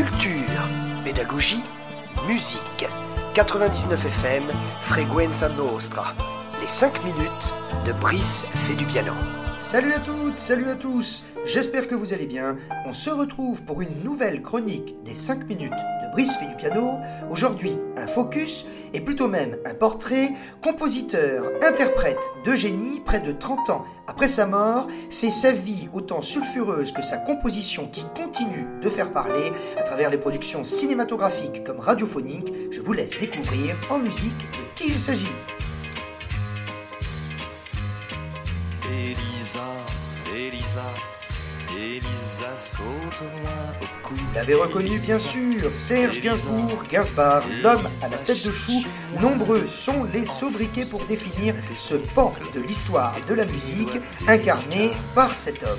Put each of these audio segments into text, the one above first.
Culture, pédagogie, musique. 99 FM, Freguenza Nostra. Les 5 minutes de Brice fait du piano. Salut à toutes, salut à tous, j'espère que vous allez bien. On se retrouve pour une nouvelle chronique des 5 minutes de Brice fait du piano. Aujourd'hui, un focus, et plutôt même un portrait, compositeur, interprète de génie près de 30 ans après sa mort. C'est sa vie autant sulfureuse que sa composition qui continue de faire parler à travers les productions cinématographiques comme radiophoniques. Je vous laisse découvrir en musique de qui il s'agit. Elisa, Elisa, Elisa saute-moi au cou. Vous l'avez reconnu bien sûr, Serge Gainsbourg, Gainsbar, l'homme à la tête de chou. Nombreux sont les sobriquets pour définir ce pan de l'histoire de la musique incarné par cet homme.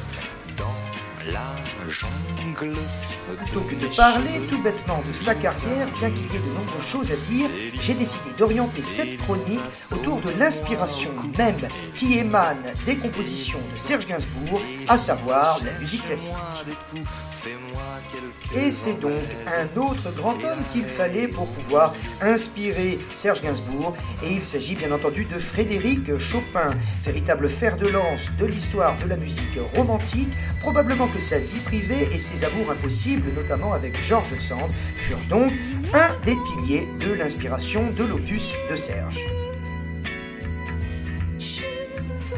Dans la Plutôt que de parler tout bêtement de sa carrière, bien qu'il y ait de nombreuses choses à dire, j'ai décidé d'orienter cette chronique autour de l'inspiration même qui émane des compositions de Serge Gainsbourg, à savoir la musique classique. Et c'est donc un autre grand homme qu'il fallait pour pouvoir inspirer Serge Gainsbourg. Et il s'agit bien entendu de Frédéric Chopin, véritable fer de lance de l'histoire de la musique romantique. Probablement que sa vie privée et ses amours impossibles, notamment avec Georges Sand, furent donc un des piliers de l'inspiration de l'opus de Serge.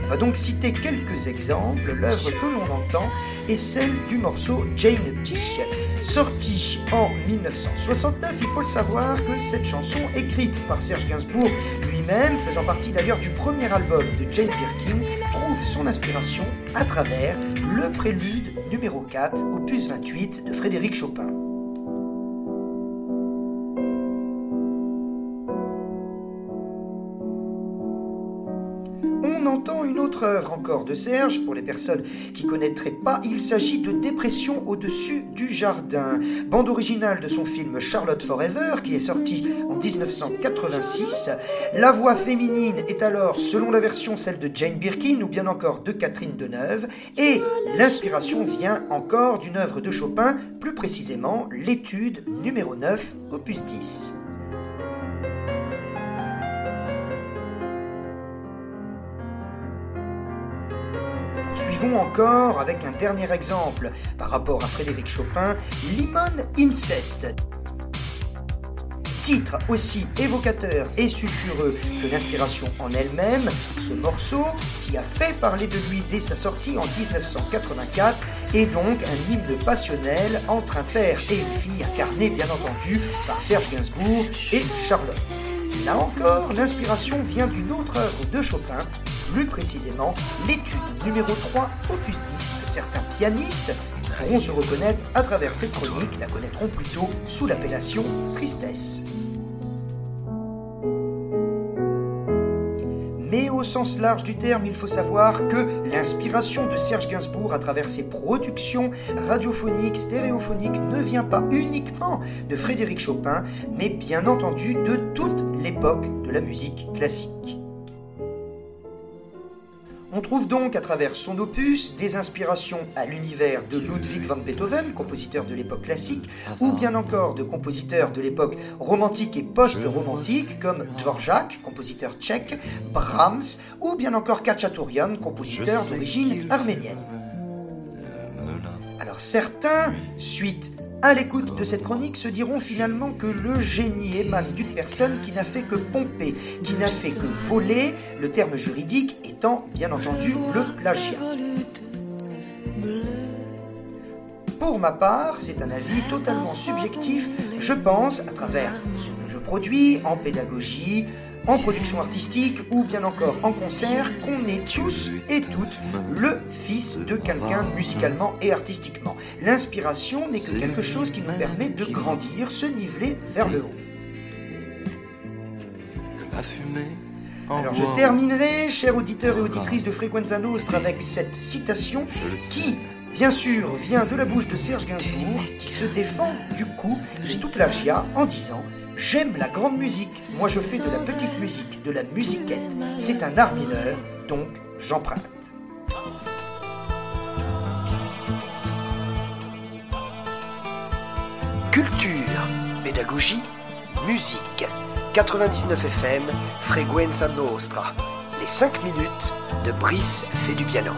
On va donc citer quelques exemples. L'œuvre que l'on entend est celle du morceau Jane P. Sorti en 1969, il faut le savoir que cette chanson, écrite par Serge Gainsbourg lui-même, faisant partie d'ailleurs du premier album de Jane Birkin, son inspiration à travers le prélude numéro 4, opus 28 de Frédéric Chopin. Entend une autre œuvre encore de Serge, pour les personnes qui connaîtraient pas, il s'agit de Dépression au-dessus du jardin, bande originale de son film Charlotte Forever, qui est sorti en 1986. La voix féminine est alors, selon la version, celle de Jane Birkin ou bien encore de Catherine Deneuve, et l'inspiration vient encore d'une œuvre de Chopin, plus précisément l'étude numéro 9, opus 10. Suivons encore avec un dernier exemple par rapport à Frédéric Chopin, Limon Incest. Titre aussi évocateur et sulfureux que l'inspiration en elle-même, ce morceau, qui a fait parler de lui dès sa sortie en 1984, est donc un hymne passionnel entre un père et une fille incarnés bien entendu par Serge Gainsbourg et Charlotte. Là encore, l'inspiration vient d'une autre œuvre de Chopin, plus précisément l'étude numéro 3, opus 10, que certains pianistes pourront se reconnaître à travers cette chronique, la connaîtront plutôt sous l'appellation tristesse. Mais au sens large du terme, il faut savoir que l'inspiration de Serge Gainsbourg à travers ses productions radiophoniques, stéréophoniques ne vient pas uniquement de Frédéric Chopin, mais bien entendu de toute l'époque de la musique classique. On trouve donc à travers son opus des inspirations à l'univers de Ludwig van Beethoven, compositeur de l'époque classique, ou bien encore de compositeurs de l'époque romantique et post-romantique comme Dvorak, compositeur tchèque, Brahms, ou bien encore Khatchatourian, compositeur d'origine arménienne. Alors certains, suite à l'écoute de cette chronique, se diront finalement que le génie émane d'une personne qui n'a fait que pomper, qui n'a fait que voler, le terme juridique étant bien entendu le plagiat. Pour ma part, c'est un avis totalement subjectif. Je pense, à travers ce que je produis en pédagogie, en production artistique ou bien encore en concert, qu'on est tous et toutes le fils de quelqu'un musicalement et artistiquement. L'inspiration n'est que quelque chose qui nous permet de grandir, se niveler vers le haut. que la fumée. Alors je terminerai, chers auditeurs et auditrices de Frequenza Nostra, avec cette citation qui, bien sûr, vient de la bouche de Serge Gainsbourg, qui se défend du coup de tout plagiat en disant J'aime la grande musique, moi je fais de la petite musique, de la musiquette. C'est un art mineur, donc j'emprunte. Culture, pédagogie, musique. 99 FM, Frequenza Nostra. Les 5 minutes de Brice fait du piano.